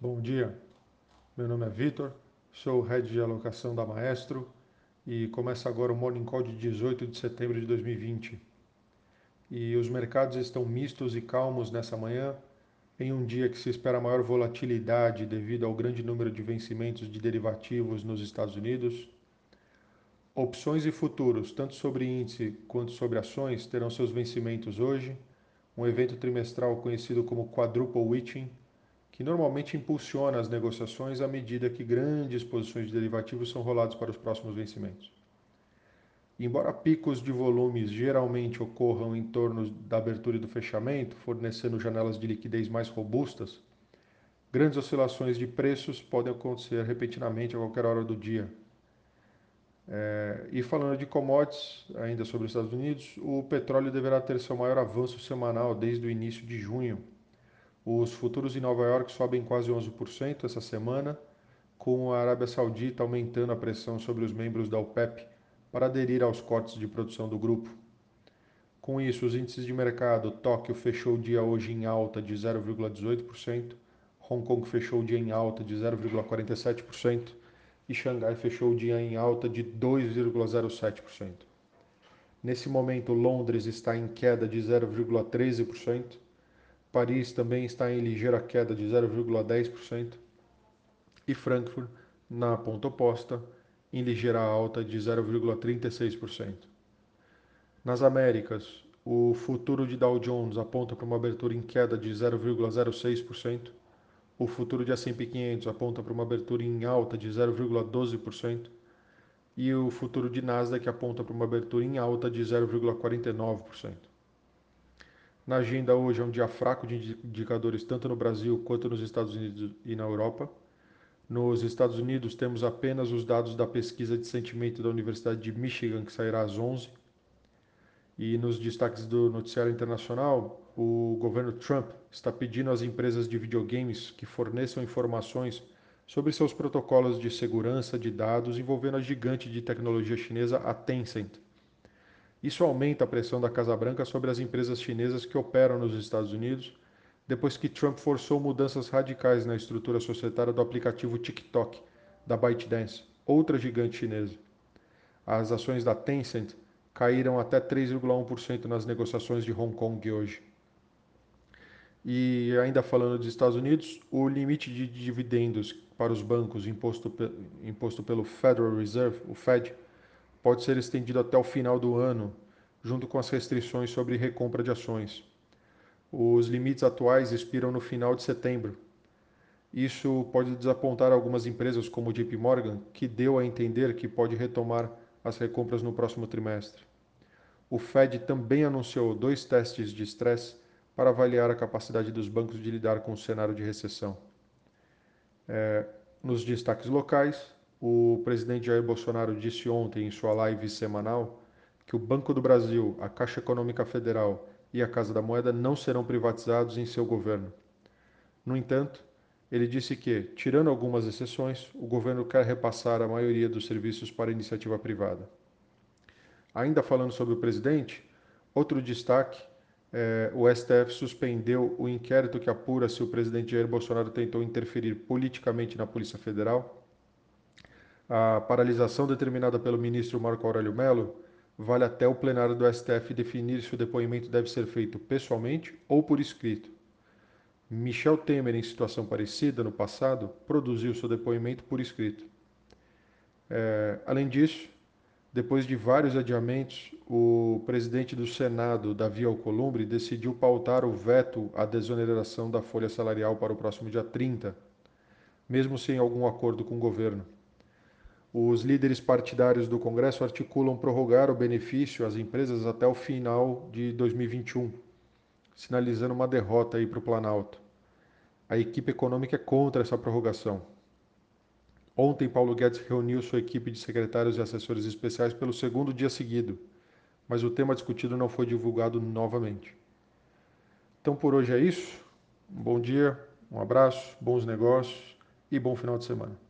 Bom dia, meu nome é Vitor, sou Head de Alocação da Maestro e começa agora o Morning Call de 18 de setembro de 2020. E os mercados estão mistos e calmos nessa manhã, em um dia que se espera maior volatilidade devido ao grande número de vencimentos de derivativos nos Estados Unidos. Opções e futuros, tanto sobre índice quanto sobre ações, terão seus vencimentos hoje, um evento trimestral conhecido como Quadruple Witching, que normalmente impulsiona as negociações à medida que grandes posições de derivativos são rolados para os próximos vencimentos. Embora picos de volumes geralmente ocorram em torno da abertura e do fechamento, fornecendo janelas de liquidez mais robustas, grandes oscilações de preços podem acontecer repentinamente a qualquer hora do dia. É, e falando de commodities, ainda sobre os Estados Unidos, o petróleo deverá ter seu maior avanço semanal desde o início de junho, os futuros em Nova York sobem quase 11% essa semana, com a Arábia Saudita aumentando a pressão sobre os membros da OPEP para aderir aos cortes de produção do grupo. Com isso, os índices de mercado, Tóquio fechou o dia hoje em alta de 0,18%, Hong Kong fechou o dia em alta de 0,47% e Xangai fechou o dia em alta de 2,07%. Nesse momento, Londres está em queda de 0,13%, Paris também está em ligeira queda de 0,10% e Frankfurt, na ponta oposta, em ligeira alta de 0,36%. Nas Américas, o futuro de Dow Jones aponta para uma abertura em queda de 0,06%, o futuro de S&P 500 aponta para uma abertura em alta de 0,12% e o futuro de Nasdaq aponta para uma abertura em alta de 0,49%. Na agenda hoje é um dia fraco de indicadores tanto no Brasil quanto nos Estados Unidos e na Europa. Nos Estados Unidos temos apenas os dados da pesquisa de sentimento da Universidade de Michigan, que sairá às 11. E nos destaques do noticiário internacional, o governo Trump está pedindo às empresas de videogames que forneçam informações sobre seus protocolos de segurança de dados envolvendo a gigante de tecnologia chinesa, a Tencent. Isso aumenta a pressão da Casa Branca sobre as empresas chinesas que operam nos Estados Unidos, depois que Trump forçou mudanças radicais na estrutura societária do aplicativo TikTok, da ByteDance, outra gigante chinesa. As ações da Tencent caíram até 3,1% nas negociações de Hong Kong hoje. E ainda falando dos Estados Unidos, o limite de dividendos para os bancos imposto, imposto pelo Federal Reserve, o Fed, pode ser estendido até o final do ano, junto com as restrições sobre recompra de ações. Os limites atuais expiram no final de setembro. Isso pode desapontar algumas empresas, como o JP Morgan, que deu a entender que pode retomar as recompras no próximo trimestre. O Fed também anunciou dois testes de estresse para avaliar a capacidade dos bancos de lidar com o cenário de recessão. É, nos destaques locais, o presidente Jair Bolsonaro disse ontem em sua live semanal que o Banco do Brasil, a Caixa Econômica Federal e a Casa da Moeda não serão privatizados em seu governo. No entanto, ele disse que, tirando algumas exceções, o governo quer repassar a maioria dos serviços para iniciativa privada. Ainda falando sobre o presidente, outro destaque é, o STF suspendeu o inquérito que apura se o presidente Jair Bolsonaro tentou interferir politicamente na Polícia Federal a paralisação determinada pelo ministro Marco Aurélio Mello vale até o plenário do STF definir se o depoimento deve ser feito pessoalmente ou por escrito. Michel Temer, em situação parecida no passado, produziu seu depoimento por escrito. É, além disso, depois de vários adiamentos, o presidente do Senado, Davi Alcolumbre, decidiu pautar o veto à desoneração da folha salarial para o próximo dia 30, mesmo sem algum acordo com o governo. Os líderes partidários do Congresso articulam prorrogar o benefício às empresas até o final de 2021, sinalizando uma derrota aí para o Planalto. A equipe econômica é contra essa prorrogação. Ontem, Paulo Guedes reuniu sua equipe de secretários e assessores especiais pelo segundo dia seguido, mas o tema discutido não foi divulgado novamente. Então, por hoje é isso. Um bom dia, um abraço, bons negócios e bom final de semana.